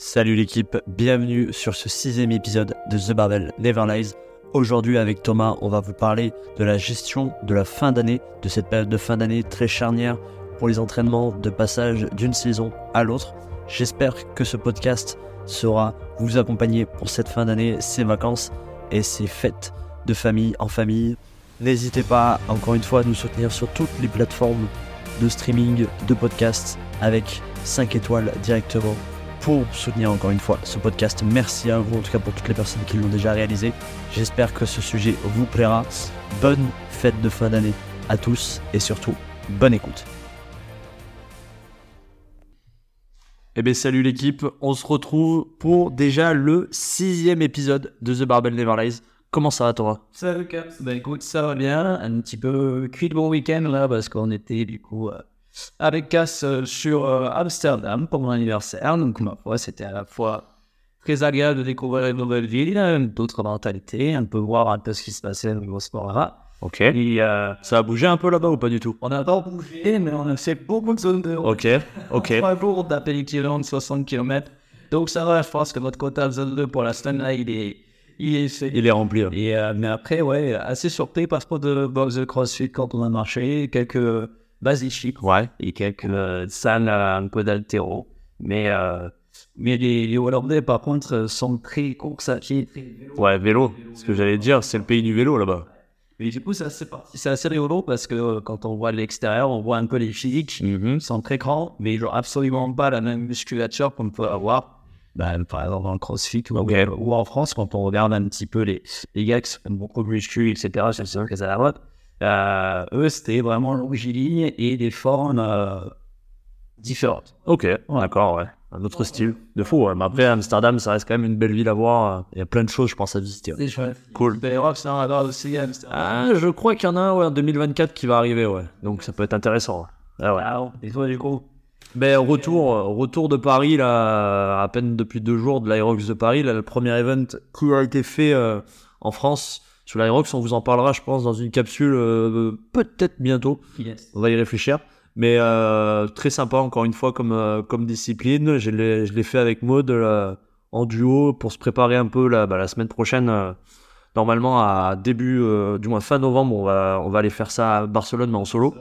Salut l'équipe, bienvenue sur ce sixième épisode de The Barbell Never Lies. Aujourd'hui avec Thomas, on va vous parler de la gestion de la fin d'année, de cette période de fin d'année très charnière pour les entraînements de passage d'une saison à l'autre. J'espère que ce podcast sera vous accompagner pour cette fin d'année, ces vacances et ces fêtes de famille en famille. N'hésitez pas encore une fois à nous soutenir sur toutes les plateformes de streaming, de podcasts avec 5 étoiles directement pour soutenir encore une fois ce podcast. Merci à vous, en tout cas pour toutes les personnes qui l'ont déjà réalisé. J'espère que ce sujet vous plaira. Bonne fête de fin d'année à tous et surtout, bonne écoute. Eh bien salut l'équipe, on se retrouve pour déjà le sixième épisode de The Barbell Never Lies. Comment ça va toi Salut Caps, bah écoute ça va bien, un petit peu cuit de bon week-end là parce qu'on était du coup euh, avec Cass sur euh, Amsterdam pour mon anniversaire. Donc, ma foi, c'était à la fois très agréable de découvrir une nouvelle ville, d'autres mentalités, un peu voir un peu ce qui se passait au niveau sport là. Ok. Et euh, Ça a bougé un peu là-bas ou pas du tout? On n'a pas bougé, mais on a fait beaucoup de zones de route. Ok, ok. Trois jours de 60 km. Donc, ça va, je pense que notre quota de zone 2 pour la semaine là, il est, il est fait. Il est rempli. hein. Et, euh, mais après, ouais, assez surpris par ce de box de crossfit quand on a marché, quelques basiques Ouais. et quelques euh, salles euh, un peu d'altéro. Mais, euh, mais les, les Hollandais, par contre, sont très courses à pied. Ouais, vélo. Ce que j'allais dire, c'est le pays du vélo là-bas. Mais du coup, c'est assez, c'est assez rigolo parce que euh, quand on voit de l'extérieur, on voit un peu les physiques. Ils sont très grands, mais ils n'ont absolument pas la même musculature qu'on peut avoir. Ben, par exemple, dans le crossfit ou, en France, quand on regarde un petit peu les, les gars qui sont beaucoup de muscu, etc., c'est sûr que ça la mode. Euh, eux, c'était vraiment longiligne et des formes euh, différentes. Ok, d'accord, ouais. Un autre style. De fou, ouais. Mais après, Amsterdam, ça reste quand même une belle ville à voir. Il y a plein de choses, je pense, à visiter. ouais. C'est chouette. Cool. Europe, c'est un aussi, Amsterdam. Ah, je crois qu'il y en a un ouais, en 2024 qui va arriver, ouais. Donc ça peut être intéressant. ouais. Ah ouais. Ah, et toi, du coup? Ben, retour, retour de Paris, là, à peine depuis deux jours, de l'Aerox de Paris. Là, le premier event qui a été fait euh, en France sur l'Aerox. On vous en parlera, je pense, dans une capsule euh, peut-être bientôt. Yes. On va y réfléchir. Mais euh, très sympa, encore une fois, comme, euh, comme discipline. Je l'ai fait avec Maud en duo pour se préparer un peu la, bah, la semaine prochaine. normalement, à début, du moins fin novembre, on va, on va aller faire ça à Barcelone, mais en solo.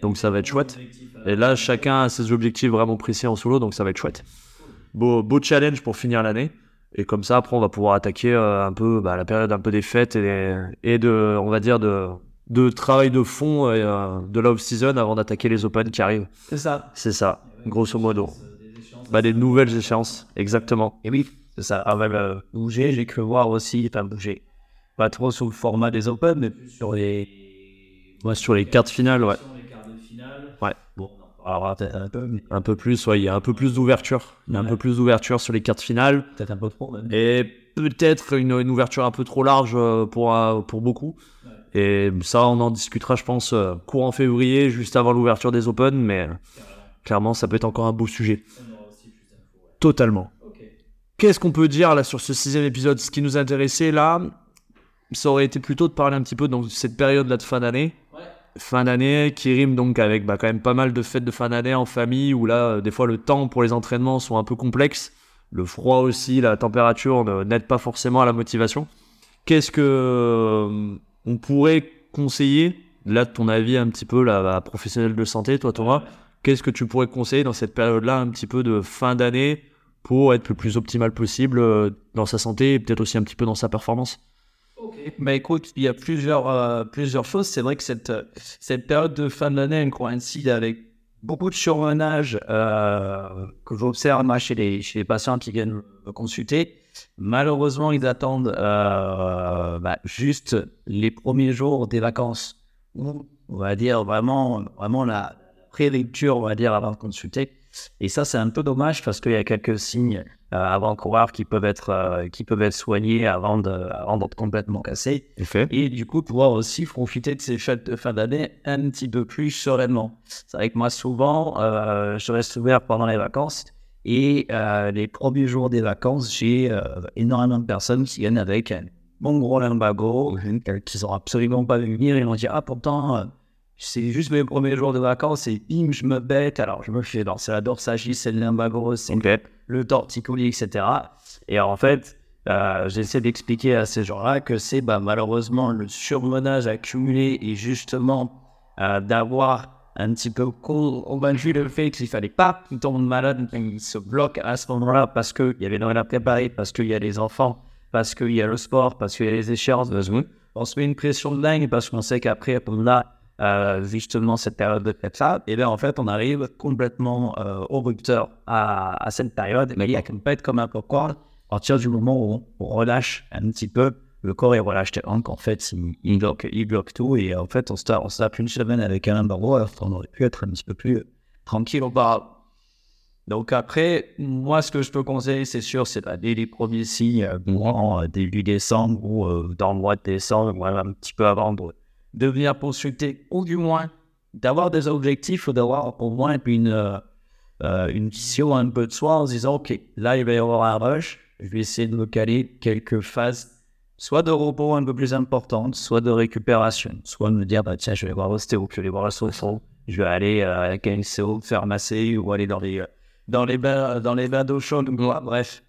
Donc ça va être chouette. Et là, chacun a ses objectifs vraiment précis en solo, donc ça va être chouette. Beau, beau challenge pour finir l'année. Et comme ça, après, on va pouvoir attaquer euh, un peu bah, la période un peu des fêtes et, et de, on va dire, de, de travail de fond et, euh, de la off-season avant d'attaquer les Open qui arrivent. C'est ça. C'est ça, grosso modo. Bah, des nouvelles échéances, exactement. Et oui, c'est ça. Avec euh, bouger, j'ai cru voir aussi, enfin bouger. Pas trop sur le format des Open, mais plus sur les. Ouais, sur les cartes finales, ouais. les quarts de finale. Ouais. Bon, un peu, mais Un peu plus, ouais, il y a un peu plus d'ouverture. Il y a un peu plus d'ouverture sur les cartes finales. peut-être un peu trop même. Et peut-être une, une ouverture un peu trop large euh, pour, euh, pour beaucoup. Et ça, on en discutera, je pense, euh, courant février, juste avant l'ouverture des Open. Mais clairement, ça peut être encore un beau sujet. Totalement. Qu'est-ce qu'on peut dire là sur ce sixième épisode? Ce qui nous intéressait là, ça aurait été plutôt de parler un petit peu de cette période là de fin d'année. Fin d'année qui rime donc avec bah, quand même pas mal de fêtes de fin d'année en famille où là, euh, des fois, le temps pour les entraînements sont un peu complexes. Le froid aussi, la température n'aide pas forcément à la motivation. Qu'est-ce que euh, on pourrait conseiller Là, de ton avis un petit peu, là, bah, professionnel de santé, toi Thomas, qu'est-ce que tu pourrais conseiller dans cette période-là, un petit peu de fin d'année, pour être le plus optimal possible euh, dans sa santé et peut-être aussi un petit peu dans sa performance? Bah écoute, il y a plusieurs, euh, plusieurs choses. C'est vrai que cette, cette période de fin de l'année elle coïncide avec beaucoup de surmenage euh, que j'observe moi, chez, les, chez les patients qui viennent consulter. Malheureusement, ils attendent euh, bah, juste les premiers jours des vacances. On va dire vraiment, vraiment la pré-lecture, on va dire, avant de consulter. Et ça, c'est un peu dommage parce qu'il y a quelques signes euh, avant-coureurs qui peuvent être euh, qui peuvent être soignés avant de avant d'être complètement cassés Effet. et du coup pouvoir aussi profiter de ces fêtes de fin d'année un petit peu plus sereinement. C'est vrai que moi souvent euh, je reste ouvert pendant les vacances et euh, les premiers jours des vacances j'ai euh, énormément de personnes qui viennent avec un bon gros lumbago euh, qu'ils n'ont absolument pas vu venir et vont dire ah pourtant c'est juste mes premiers jours de vacances et bim, je me bête. Alors, je me fais lancer la dorsagis, c'est le limbago, c'est le torticolis, etc. Et en fait, euh, j'essaie d'expliquer à ces gens-là que c'est bah, malheureusement le surmenage accumulé et justement euh, d'avoir un petit peu convaincu le fait qu'il fallait pas qu'il tombe malade, qu'il se bloque à ce moment-là parce qu'il y avait rien à préparer, parce qu'il y a les enfants, parce qu'il y a le sport, parce qu'il y a les échéances. On se met une pression de dingue parce qu'on sait qu'après, on a euh, justement cette période de ça. Et là, en fait, on arrive complètement euh, au rupteur à, cette période. Mais il y a pas être comme un popcorn. À partir du moment où on relâche un petit peu, le corps il relâche tellement qu'en fait il, bloque, il bloque tout et en fait on se tape, on une semaine avec un barreau qu'on aurait pu être un petit peu plus tranquille auparavant. Donc après, moi ce que je peux conseiller c'est sûr c'est pas dès les premiers signes, euh, début décembre ou euh, dans le mois de décembre, un petit peu avant de, venir consulter ou du moins d'avoir des objectifs ou d'avoir au moins une, euh, une vision un peu de soi en se disant ok là il va y avoir un rush, je vais essayer de me caler quelques phases soit de repos un peu plus importantes, soit de récupération, soit de me dire, bah, tiens, je vais voir l'ostéo, je vais aller voir la solution, je vais aller à la KNCO faire masser ou aller dans les, dans les bains, dans les bains d'eau chaude, bref,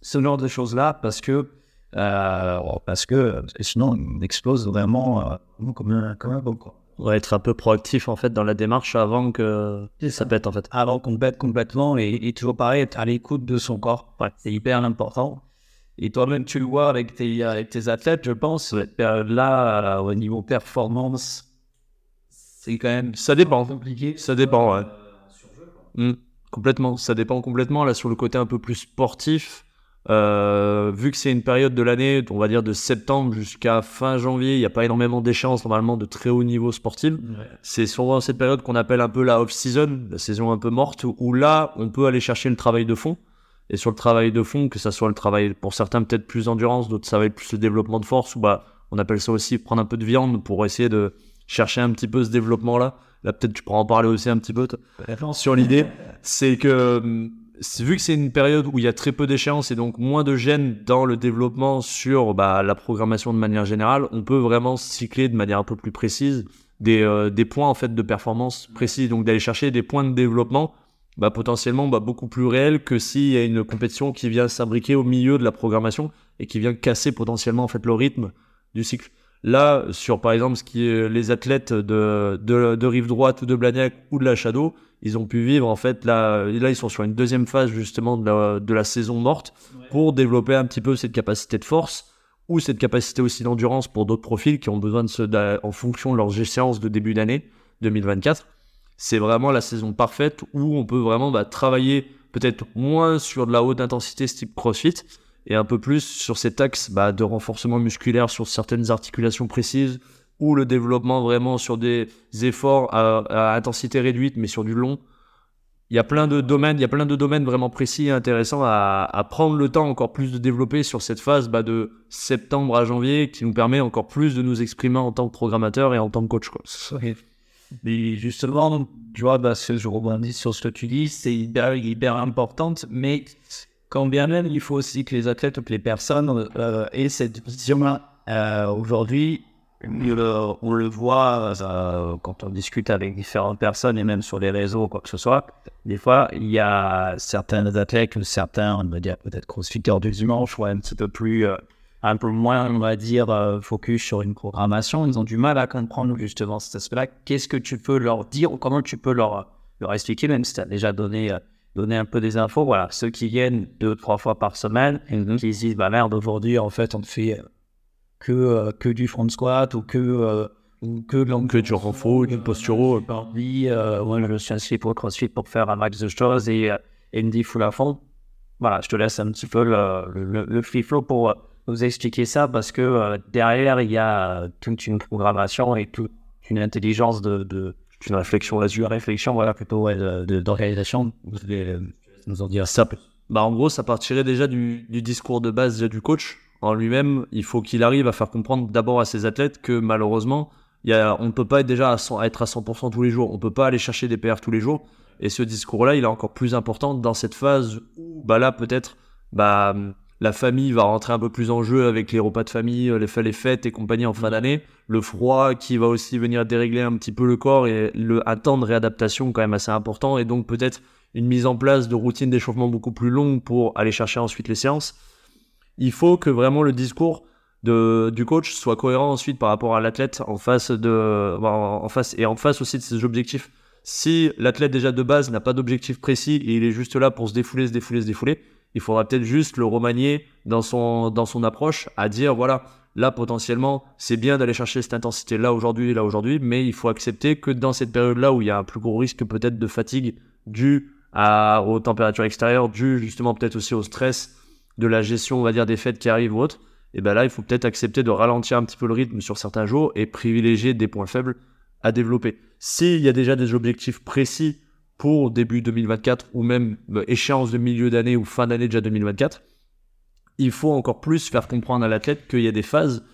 ce genre de choses-là, parce que, euh, parce que sinon, on explose vraiment euh, comme un, comme un bon On va être un peu proactif en fait dans la démarche avant que ça pète en fait. Avant qu'on pète complètement et, et toujours pareil, être à l'écoute de son corps. Ouais. C'est hyper important. Et toi-même, tu le vois avec tes, avec tes athlètes, je pense. Là, au niveau performance, c'est quand même. Ça dépend. Compliqué. Ça dépend, ouais. Euh, hmm. complètement. Ça dépend complètement. Là, sur le côté un peu plus sportif, euh, vu que c'est une période de l'année, on va dire de septembre jusqu'à fin janvier, il n'y a pas énormément d'échéances normalement de très haut niveau sportif. C'est souvent cette période qu'on appelle un peu la off-season, la saison un peu morte, où là, on peut aller chercher le travail de fond. Et sur le travail de fond, que ça soit le travail pour certains peut-être plus endurance, d'autres ça va être plus le développement de force, ou bah on appelle ça aussi prendre un peu de viande pour essayer de chercher un petit peu ce développement-là. Là, peut-être tu pourras en parler aussi un petit peu sur l'idée. C'est que hum, vu que c'est une période où il y a très peu d'échéances et donc moins de gènes dans le développement sur bah, la programmation de manière générale, on peut vraiment cycler de manière un peu plus précise des, euh, des points en fait de performance précis, donc d'aller chercher des points de développement bah, potentiellement bah, beaucoup plus réel que s'il y a une compétition qui vient s'imbriquer au milieu de la programmation et qui vient casser potentiellement en fait le rythme du cycle. Là, sur par exemple ce qui est les athlètes de, de, de rive droite ou de Blagnac ou de la Shadow, ils ont pu vivre en fait là, là ils sont sur une deuxième phase justement de la, de la saison morte pour développer un petit peu cette capacité de force ou cette capacité aussi d'endurance pour d'autres profils qui ont besoin de se, en fonction de leurs échéances de début d'année 2024 c'est vraiment la saison parfaite où on peut vraiment bah, travailler peut-être moins sur de la haute intensité type CrossFit et un peu plus sur cet axe bah, de renforcement musculaire sur certaines articulations précises ou le développement vraiment sur des efforts à, intensité réduite mais sur du long. Il y a plein de domaines, il y a plein de domaines vraiment précis et intéressants à, prendre le temps encore plus de développer sur cette phase bah, de septembre à janvier qui nous permet encore plus de nous exprimer en tant que programmateur et en tant que coach. Quoi. Mais justement, tu vois, bah, je rebondis sur ce que tu dis, c'est hyper, hyper importante, mais quand bien même, il faut aussi que les athlètes que les personnes euh, aient cette vision-là. Euh, aujourd'hui, on le voit euh, quand on discute avec différentes personnes et même sur les réseaux ou quoi que ce soit. Des fois, il y a certains athlètes, certains, on va dire peut-être crossfitters du dimanche, ou un petit peu plus un peu moins, on va dire, euh, focus sur une programmation. Ils ont du mal à comprendre justement cet aspect-là. Qu'est-ce que tu peux leur dire ou comment tu peux leur, leur expliquer, même si tu as déjà donné, euh, donné un peu des infos? Voilà, ceux qui viennent deux, trois fois par semaine, mm qui disent, bah merde, aujourd'hui, en fait, on ne fait euh, que, que du front squat ou que. ou que, que du renfort, du posturo. Par vie, moi, je suis inscrit pour CrossFit pour faire un max de choses et, et me dit full à fond. Voilà, je te laisse un petit peu le, le, le free flow pour vous expliquer ça parce que euh, derrière, il y a toute une programmation et toute une intelligence de, de une réflexion là-dessus. réflexion, voilà, plutôt d'organisation. Vous allez euh, nous en dire ça. Bah, en gros, ça partirait déjà du, du discours de base du coach. En lui-même, il faut qu'il arrive à faire comprendre d'abord à ses athlètes que malheureusement, il y a, on ne peut pas être déjà à, être à 100% tous les jours. On ne peut pas aller chercher des PR tous les jours. Et ce discours-là, il est encore plus important dans cette phase où, bah là, peut-être, bah, la famille va rentrer un peu plus en jeu avec les repas de famille, les, les fêtes et compagnie en fin d'année, le froid qui va aussi venir dérégler un petit peu le corps et le, un temps de réadaptation quand même assez important et donc peut-être une mise en place de routine d'échauffement beaucoup plus longue pour aller chercher ensuite les séances. Il faut que vraiment le discours de, du coach soit cohérent ensuite par rapport à l'athlète en face de, en face et en face aussi de ses objectifs. Si l'athlète déjà de base n'a pas d'objectif précis et il est juste là pour se défouler, se défouler, se défouler, il faudra peut-être juste le remanier dans son, dans son approche à dire voilà, là potentiellement c'est bien d'aller chercher cette intensité là aujourd'hui là aujourd'hui, mais il faut accepter que dans cette période-là où il y a un plus gros risque peut-être de fatigue dû à, aux températures extérieures, dû justement peut-être aussi au stress de la gestion, on va dire, des fêtes qui arrivent ou autres, et ben là il faut peut-être accepter de ralentir un petit peu le rythme sur certains jours et privilégier des points faibles à développer. S'il y a déjà des objectifs précis pour début 2024 ou même euh, échéance de milieu d'année ou fin d'année déjà 2024, il faut encore plus faire comprendre à l'athlète qu'il y a des phases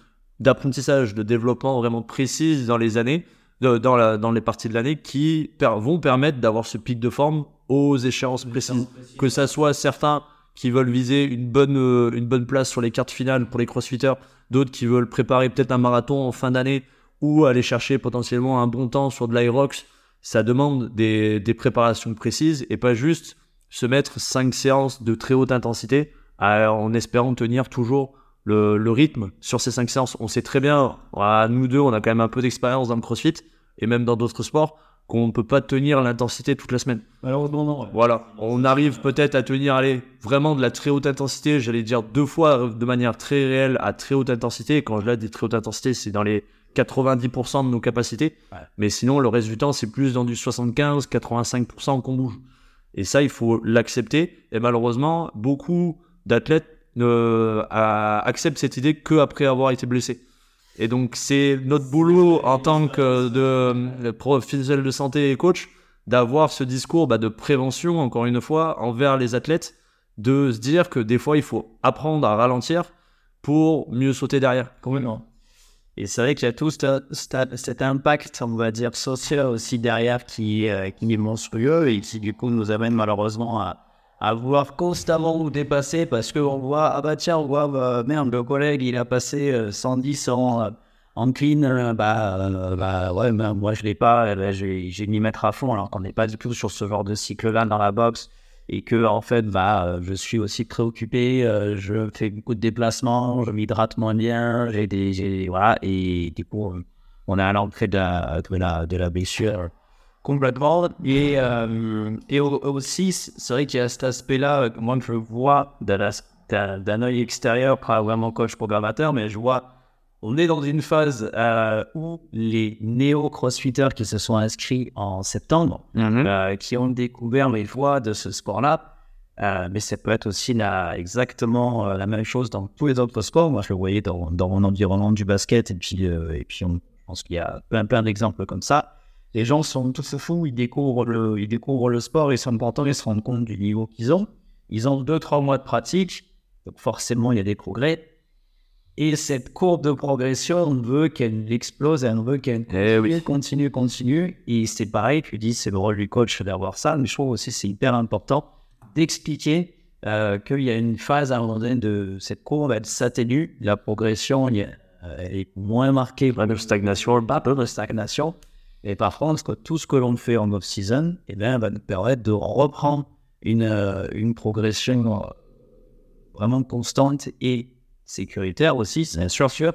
d'apprentissage, de développement vraiment précises dans les années, dans, la, dans les parties de l'année qui vont permettre d'avoir ce pic de forme aux échéances précises. Que ça soit certains qui veulent viser une bonne, euh, une bonne place sur les cartes finales pour les crossfitters, d'autres qui veulent préparer peut-être un marathon en fin d'année ou aller chercher potentiellement un bon temps sur de l'Irox ça demande des, préparations précises et pas juste se mettre cinq séances de très haute intensité en espérant tenir toujours le, rythme sur ces cinq séances. On sait très bien, nous deux, on a quand même un peu d'expérience dans le crossfit et même dans d'autres sports, qu'on ne peut pas tenir l'intensité toute la semaine. Malheureusement, non. Voilà. On arrive peut-être à tenir, allez, vraiment de la très haute intensité, j'allais dire deux fois de manière très réelle à très haute intensité. Quand je dis très haute intensité, c'est dans les 90% de nos capacités. Mais sinon, le reste du temps, c'est plus dans du 75-85% qu'on bouge. Et ça, il faut l'accepter. Et malheureusement, beaucoup d'athlètes ne acceptent cette idée qu'après avoir été blessés. Et donc, c'est notre boulot en tant que de, professionnel de santé et coach d'avoir ce discours bah, de prévention, encore une fois, envers les athlètes, de se dire que des fois, il faut apprendre à ralentir pour mieux sauter derrière. Complètement. Et c'est vrai qu'il y a tout cet impact, on va dire, social aussi derrière qui, euh, qui est monstrueux et qui, du coup, nous amène malheureusement à, à vouloir constamment nous dépasser parce qu'on voit, ah bah tiens, on voit, bah, merde, le collègue, il a passé 110 euh, en, en clean, euh, bah, bah ouais, mais moi je l'ai pas, ben, j'ai m'y mettre à fond alors qu'on n'est pas du tout sur ce genre de cycle-là dans la boxe et que en fait bah euh, je suis aussi préoccupé euh, je fais beaucoup de déplacements je m'hydrate moins bien j'ai des voilà et du coup on est à l'entrée de de la blessure complètement et euh, et aussi c'est vrai qu'il y a cet aspect là moi je vois d'un œil extérieur pas vraiment coach programmateur mais je vois on est dans une phase euh, où les néo-crossfitters qui se sont inscrits en septembre, mhm. euh, qui ont découvert les voies de ce sport-là, euh, mais ça peut être aussi exactement la même chose dans tous les autres sports. Moi, je le voyais dans, mon environnement du basket, et puis, et puis on, je pense qu'il y a plein, plein d'exemples comme ça. Les gens sont tous fous, ils découvrent le, ils découvrent le sport, ils sont contents, ils se rendent compte du niveau qu'ils ont. Ils ont deux, trois mois de pratique, donc forcément, il y a des progrès. Et cette courbe de progression, on veut qu'elle explose on veut qu'elle eh continue, continue, Et c'est pareil, tu dis, c'est le rôle du coach d'avoir ça, mais je trouve aussi c'est hyper important d'expliquer euh, qu'il y a une phase à un moment donné de cette courbe, elle s'atténue, la progression elle est moins marquée. Pas de stagnation. Pas de stagnation. Et par contre, tout ce que l'on fait en off-season, eh bien, va nous permettre de reprendre une, euh, une progression euh, vraiment constante et sécuritaire aussi, c'est sûr, sûr.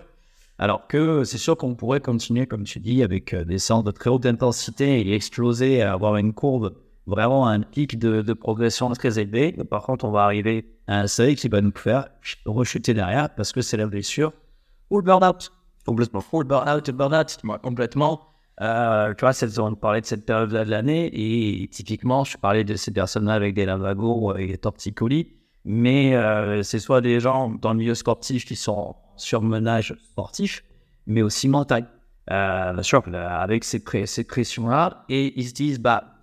Alors que c'est sûr qu'on pourrait continuer, comme tu dis, avec euh, des centres de très haute intensité et exploser, avoir une courbe, vraiment un pic de, progression très élevé. Par contre, on va arriver à un seuil qui va nous faire rechuter derrière parce que c'est la blessure ou le burn-out. Complètement. Ou le burn-out, le burn-out, complètement. Euh, tu vois, on parlait de cette période-là de l'année et typiquement, je parlais de ces personnes-là avec des lavagos et des torticolis mais euh, c'est soit des gens dans le milieu sportif qui sont sur menage sportif, mais aussi mental. Euh, bien sûr, avec ces, ces pressions-là, et ils se disent, bah,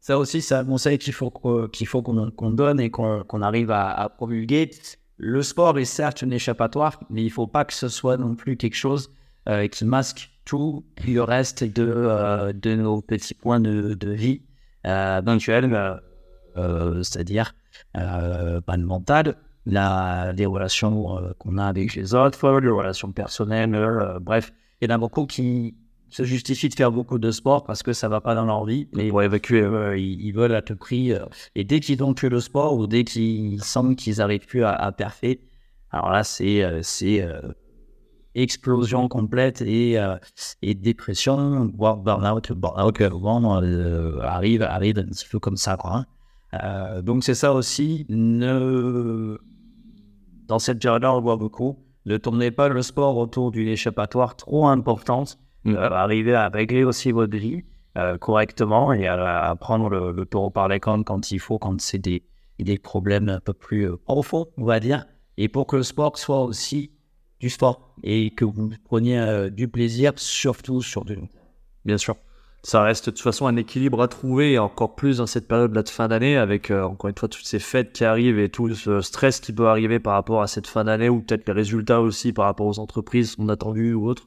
ça aussi, c'est un conseil qu'il faut qu'on donne et qu'on arrive à, à, promulguer. Le sport est certes une échappatoire, mais il ne faut pas que ce soit non plus quelque chose euh, qui masque tout le reste de, euh, de nos petits points de, de vie euh, éventuels, c'est-à-dire euh, pas de mental, la, les relations euh, qu'on a avec les autres, les relations personnelles, euh, bref. Il y en a beaucoup qui se justifient de faire beaucoup de sport parce que ça va pas dans leur vie. Mais évacuer, euh, ils, veulent à tout prix. et dès qu'ils ont plus le sport ou dès qu'ils sentent qu'ils arrivent plus à, à parfait, alors là, c'est c'est explosion complète et, et dépression, voire burn-out. Burn-out, arrive, arrive un petit peu comme ça, quoi. Hein. donc c'est ça aussi. Ne dans cette période-là, on voit beaucoup. Ne tournez pas le sport autour d'une échappatoire trop importante. Mm. Euh, arrivez à régler aussi votre vie euh, correctement et à, prendre le, le, taureau par les cornes quand il faut, quand c'est des, des problèmes un peu plus euh, profonds, on va dire. Et pour que le sport soit aussi du sport et que vous preniez du plaisir, surtout sur du Bien sûr. Ça reste de toute façon un équilibre à trouver, et encore plus dans cette période-là de fin d'année, avec euh, encore une fois toutes ces fêtes qui arrivent et tout ce stress qui peut arriver par rapport à cette fin d'année, ou peut-être les résultats aussi par rapport aux entreprises qu'on attendu ou autres.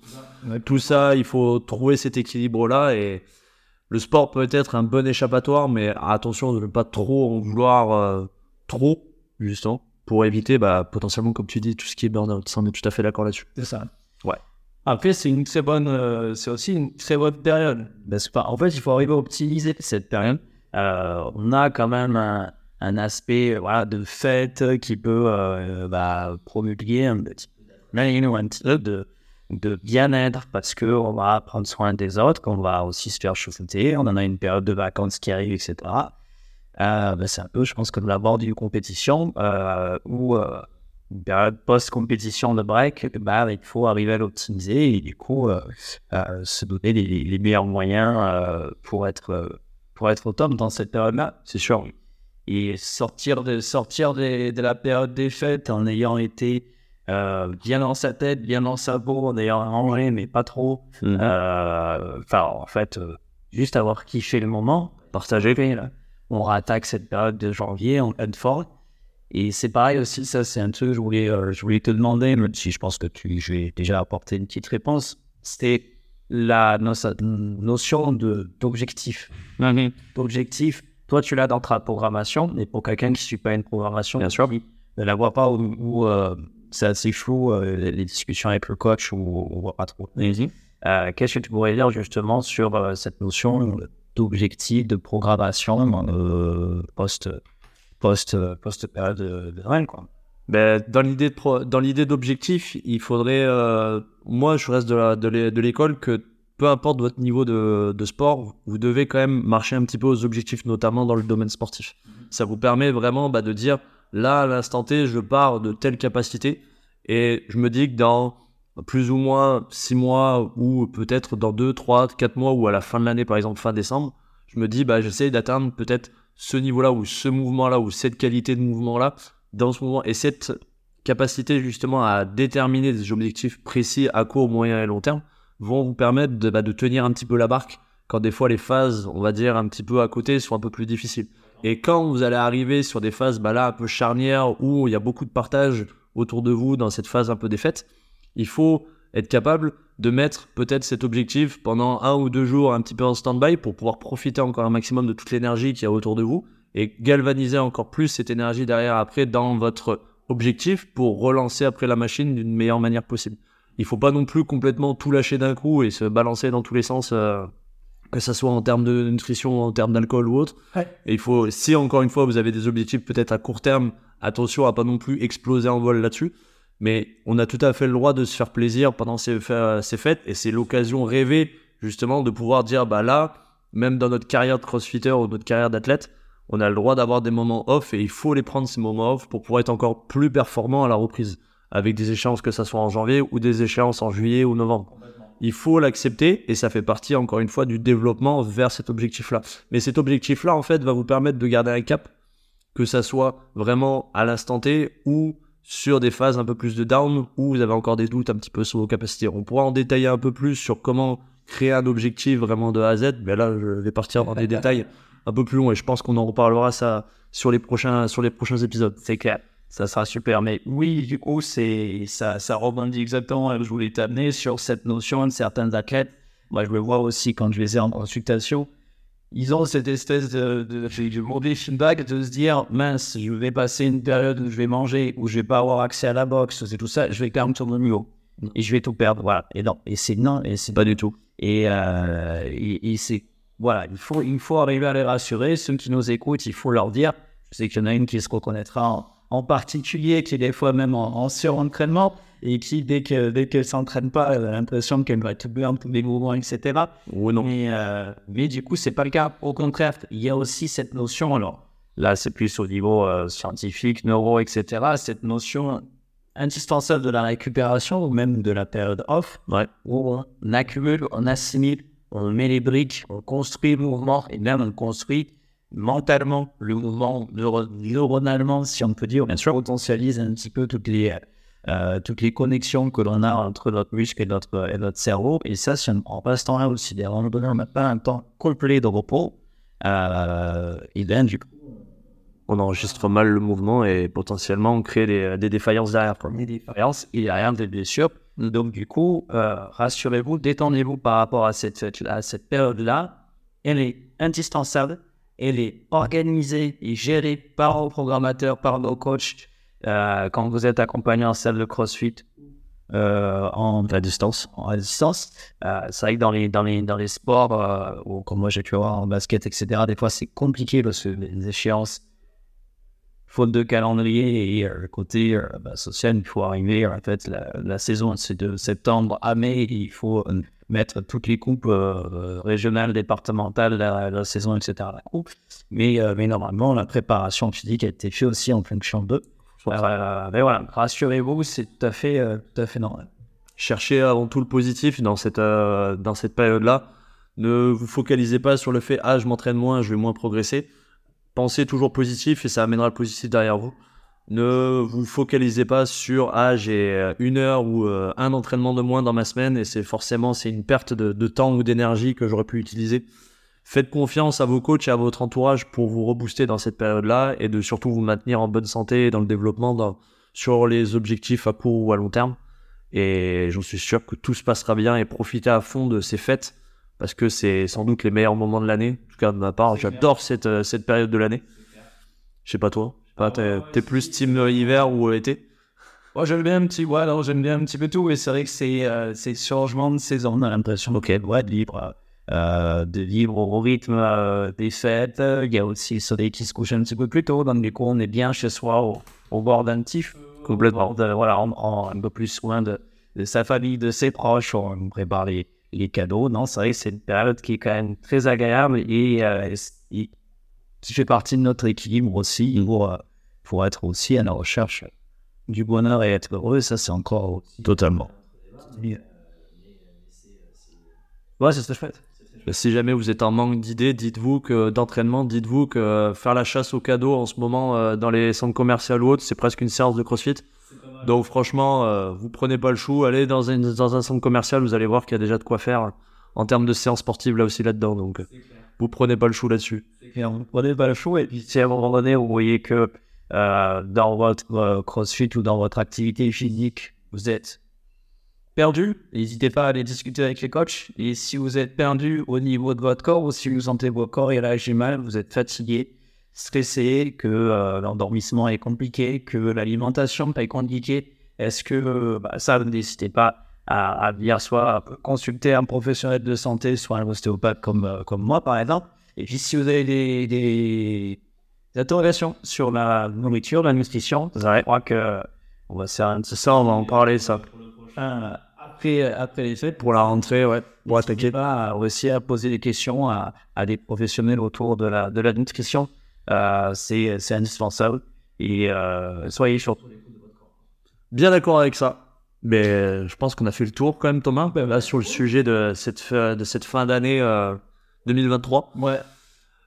Tout ça, il faut trouver cet équilibre-là, et le sport peut être un bon échappatoire, mais attention de ne pas trop en vouloir euh, trop, justement, pour éviter bah, potentiellement, comme tu dis, tout ce qui est burn-out. Ça, on est tout à fait d'accord là-dessus. C'est ça. Ouais. Après, c'est une très bonne, euh, c'est aussi une très bonne période. Parce en fait, il faut arriver à optimiser cette période. Euh, on a quand même un, un aspect voilà, de fête qui peut euh, bah, promulguer un petit peu de, de bien-être parce qu'on va prendre soin des autres, qu'on va aussi se faire chausseter. On en a une période de vacances qui arrive, etc. Bah, c'est un peu, je pense, comme la bord d'une compétition où une période post-compétition de break, bah, il faut arriver à l'optimiser et du coup euh, euh, se donner les, meilleurs moyens euh, pour, être, pour être au top dans cette période-là, c'est sûr. Et sortir de, sortir de, de, la période des fêtes en ayant été bien dans sa tête, bien dans sa peau, en ayant rangé, mais pas trop. Mhm. Enfin, en fait, juste avoir kiffé le moment, partager. On rattaque cette période de janvier en forme. Et c'est pareil aussi, ça c'est un truc que je voulais, euh, je voulais te demander, si je pense que tu, je vais déjà apporter une petite réponse. C'était la notion de d'objectif. D'objectif, toi tu l'as dans ta programmation, mais pour quelqu'un qui ne suit pas une programmation, Bien sûr. ne la voit pas où, euh, c'est assez flou, euh, les discussions avec le coach, où on ne voit pas trop. Qu'est-ce que tu pourrais dire justement sur cette notion d'objectif, de programmation post post, post période de, Noël, quoi. Ben, dans l'idée de dans l'idée d'objectif, il faudrait, euh, moi, je reste de, de l'école que peu importe votre niveau de, de, sport, vous devez quand même marcher un petit peu aux objectifs, notamment dans le domaine sportif. Ça vous permet vraiment bah, de dire, là, à l'instant T, je pars de telle capacité, et je me dis que dans plus ou moins 6 mois, ou peut-être dans 2, 3, 4 mois, ou à la fin de l'année, par exemple fin décembre, je me dis, bah, j'essaie d'atteindre peut-être ce niveau-là ou ce mouvement-là ou cette qualité de mouvement-là dans ce mouvement et cette capacité justement à déterminer des objectifs précis à court, moyen et long terme vont vous permettre de, bah, de tenir un petit peu la barque quand des fois les phases, on va dire un petit peu à côté, sont un peu plus difficiles. Et quand vous allez arriver sur des phases bah là un peu charnières où il y a beaucoup de partage autour de vous dans cette phase un peu défaite, il faut être capable de mettre peut-être cet objectif pendant un ou deux jours un petit peu en stand-by pour pouvoir profiter encore un maximum de toute l'énergie qu'il y a autour de vous et galvaniser encore plus cette énergie derrière après dans votre objectif pour relancer après la machine d'une meilleure manière possible. Il faut pas non plus complètement tout lâcher d'un coup et se balancer dans tous les sens, euh, que ce soit en termes de nutrition, en termes d'alcool ou autre. Et il faut, si encore une fois vous avez des objectifs peut-être à court terme, attention à pas non plus exploser en vol là-dessus. Mais on a tout à fait le droit de se faire plaisir pendant ces, ces fêtes et c'est l'occasion rêvée justement de pouvoir dire bah là, même dans notre carrière de crossfitter ou notre carrière d'athlète, on a le droit d'avoir des moments off et il faut les prendre ces moments off pour pouvoir être encore plus performant à la reprise avec des échéances que ça soit en janvier ou des échéances en juillet ou novembre. Il faut l'accepter et ça fait partie encore une fois du développement vers cet objectif-là. Mais cet objectif-là en fait va vous permettre de garder un cap, que ça soit vraiment à l'instant T ou sur des phases un peu plus de down où vous avez encore des doutes un petit peu sur vos capacités. On pourra en détailler un peu plus sur comment créer un objectif vraiment de A à Z, mais là je vais partir dans des détails un peu plus longs et je pense qu'on en reparlera ça sur les prochains, sur les prochains épisodes. C'est clair. Ça sera super. Mais oui, du coup, c'est, ça, ça rebondit exactement. Je voulais t'amener sur cette notion de certains athlètes. Moi, je le vois aussi quand je les ai en consultation. Ils ont cette espèce de, de, de mauvais feedback de se dire mince, je vais passer une période où je vais manger, où je vais pas avoir accès à la boxe, c'est tout ça, je vais quand même tourner le mieux et je vais tout perdre. Voilà. Et non, et c'est non, et c'est Pas du tout. et, euh, et, c'est voilà, il faut, il faut arriver à les rassurer. Ceux qui nous écoutent, il faut leur dire. Je sais qu'il y en a une qui se reconnaîtra en, particulier, qui est des fois même en surentraînement et qui, dès que dès qu'elle s'entraîne pas, elle a l'impression qu'elle va tout burn tous les mouvements, etc. Ou non. Mais, euh, mais du coup, c'est pas le cas. Au contraire, il y a aussi cette notion. Alors là, c'est plus au niveau euh, scientifique, neuro, etc. Cette notion indispensable de la récupération ou même de la période off Ouais. où on accumule, on assimile, on met les briques, on construit le mouvement et même on construit mentalement le mouvement neuro- neuronalement, si on peut dire. Bien sûr, on potentialise un petit peu toutes les, euh, toutes les connexions que l'on a entre notre muscle et notre, et notre cerveau. Et ça, si on ne prend pas ce temps-là aussi, on n'a pas un temps complet de repos, euh, et bien du coup, On enregistre mal le mouvement et potentiellement on crée des, des défaillances derrière. quoi. des défaillances, il n'y a rien de blessure. Donc, du coup, euh, rassurez-vous, détendez-vous par rapport à cette, à cette période-là. Elle est indispensable. Elle est organisée et gérée par vos programmateurs, par vos coachs. Euh, quand vous êtes accompagné en salle de CrossFit, euh, en, À distance. en distance. Euh, c'est vrai que dans les, dans les, dans les sports, ou comme moi j'ai pu voir en basket, etc., des fois c'est compliqué parce que les échéances, faute de calendrier et le côté bah, social, il faut arriver. En fait, la, saison c'est de septembre à mai, il faut mettre toutes les coupes régionales, départementales, la, la saison, etc. La coupe. Mais, mais normalement, la préparation physique a été faite aussi en fonction d'eux. Euh, mais voilà, rassurez-vous, c'est tout à fait, euh, tout à fait normal. Cherchez avant tout le positif dans cette, euh, dans cette période-là. Ne vous focalisez pas sur le fait ah je m'entraîne moins, je vais moins progresser. Pensez toujours positif et ça amènera le positif derrière vous. Ne vous focalisez pas sur ah j'ai une heure ou un entraînement de moins dans ma semaine et c'est forcément c'est une perte de, de temps ou d'énergie que j'aurais pu utiliser. Faites confiance à vos coachs et à votre entourage pour vous rebooster dans cette période-là et de surtout vous maintenir en bonne santé et dans le développement dans- sur les objectifs à court ou à long terme. Et j'en suis sûr que tout se passera bien et profitez à fond de ces fêtes parce que c'est sans doute les meilleurs moments de l'année. En tout cas, de ma part, j'adore cette, euh, cette période de l'année. Je sais pas toi. Pas, t'es, t'es plus team hiver ou euh, été? Moi, j'aime bien un petit, ouais, alors j'aime bien un petit peu tout, et c'est vrai que c'est, euh, c'est changement de saison, on a l'impression, ok, ouais, vivre, euh, de vivre au rythme euh, des fêtes. Il y a aussi le soleil qui se couche un petit peu plus tôt, donc du coup, on est bien chez soi, au, bord d'un petit Complètement. de- voilà, on prend un peu plus soin de, sa famille, de ses proches, on prépare les, cadeaux. Non, c'est vrai c'est une période qui est quand même très agréable et, euh, fait partie de notre équilibre aussi pour, euh, pour être aussi à la recherche du bonheur et être heureux, ça c'est encore. Totalement. Ouais, c'est ce que je fais. Si jamais vous êtes en manque d'idées, dites-vous que d'entraînement, dites-vous que euh, faire la chasse aux cadeaux en ce moment euh, dans les centres commerciaux ou autres, c'est presque une séance de crossfit. Donc franchement, euh, vous prenez pas le chou, allez dans, un centre commercial, vous allez voir qu'il y a déjà de quoi faire en termes de séances sportives là aussi là-dedans. Donc vous prenez pas le chou là-dessus. On prenez pas le chou et puis si à un moment donné vous voyez que dans votre crossfit ou dans votre activité physique, vous êtes perdu, n'hésitez pas à aller discuter avec les coachs. Et si vous êtes perdu au niveau de votre corps ou si vous sentez votre corps il réagit mal, vous êtes fatigué, stressé, que euh, l'endormissement est compliqué, que l'alimentation est compliquée, est-ce que euh, bah, ça, n'hésitez pas à, venir soit consulter un professionnel de santé, soit un ostéopathe comme, euh, comme moi par exemple. Et puis si vous avez des, des, interrogations sur la nourriture, la nutrition, je crois que on va petit Ça, on va en parler ça. Euh, après, après les fêtes Pour la rentrée, ouais. N'hésitez t'inquiète. pas à aussi à poser des questions à, à des professionnels autour de la, de la nutrition. Euh, c'est c'est indispensable. Et euh, soyez surtout. Bien d'accord avec ça. Mais euh, je pense qu'on a fait le tour quand même, Thomas, là, sur le sujet de cette, fin- de cette fin d'année euh, 2023. Ouais.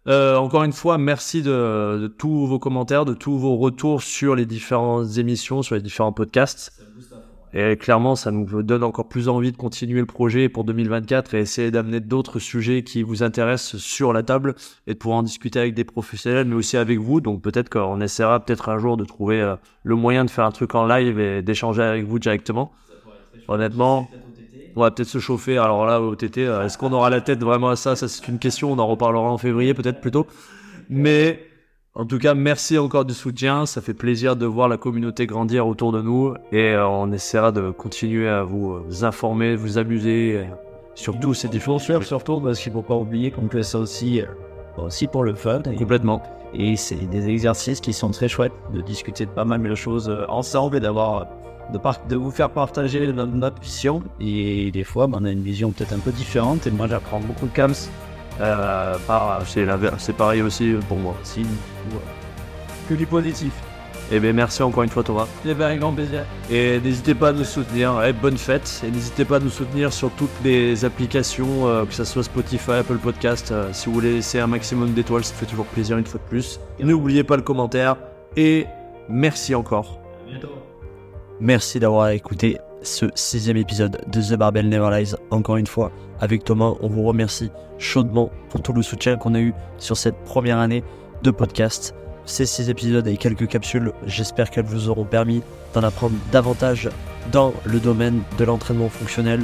Euh, encore une fois, merci de, de tous vos commentaires, de tous vos retours sur les différentes émissions, sur les différents podcasts. Et clairement, ça nous donne encore plus envie de continuer le projet pour 2024 et essayer d'amener d'autres sujets qui vous intéressent sur la table et de pouvoir en discuter avec des professionnels, mais aussi avec vous. Donc peut-être qu'on essaiera peut-être un jour de trouver euh, le moyen de faire un truc en live et d'échanger avec vous directement. Honnêtement, On va peut-être se chauffer. Alors là, au TT, euh, est-ce qu'on aura la tête vraiment à ça? Ça, c'est une question. On en reparlera en février, peut-être plutôt. Mais en tout cas, merci encore du soutien. Ça fait plaisir de voir la communauté grandir autour de nous. Et euh, on essaiera de continuer à vous euh, informer, vous amuser. Surtout, c'est différent. Surtout parce qu'il ne faut pas oublier qu'on fait ça aussi, aussi pour le fun. Complètement. Et c'est des exercices qui sont très chouettes, de discuter de pas mal de choses ensemble et d'avoir de, de, vous faire partager notre, vision. Et des fois, ben, on a une vision peut-être un peu différente. Et moi, j'apprends beaucoup de cams. Euh, c'est pareil aussi pour moi. Si, que du positif. Et eh bien merci encore une fois Thomas. Et bien, un grand plaisir. Et n'hésitez pas à nous soutenir. Eh, bonne fête. Et n'hésitez pas à nous soutenir sur toutes les applications, euh, que ce soit Spotify, Apple Podcast. Euh, si vous voulez laisser un maximum d'étoiles, ça fait toujours plaisir une fois de plus. N'oubliez pas le commentaire. Et merci encore. À bientôt. Merci d'avoir écouté ce sixième épisode de The Barbell Never Lies. Encore une fois, avec Thomas, on vous remercie chaudement pour tout le soutien qu'on a eu sur cette première année de podcast. Ces six épisodes et quelques capsules, j'espère qu'elles vous auront permis d'en apprendre davantage dans le domaine de l'entraînement fonctionnel,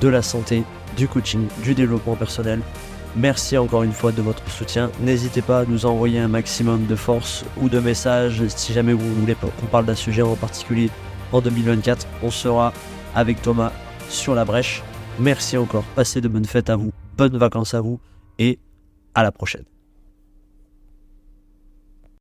de la santé, du coaching, du développement personnel. Merci encore une fois de votre soutien. N'hésitez pas à nous envoyer un maximum de force ou de messages si jamais vous voulez qu'on parle d'un sujet en particulier en 2024. On sera avec Thomas sur la brèche. Merci encore. Passez de bonnes fêtes à vous, bonnes vacances à vous et à la prochaine.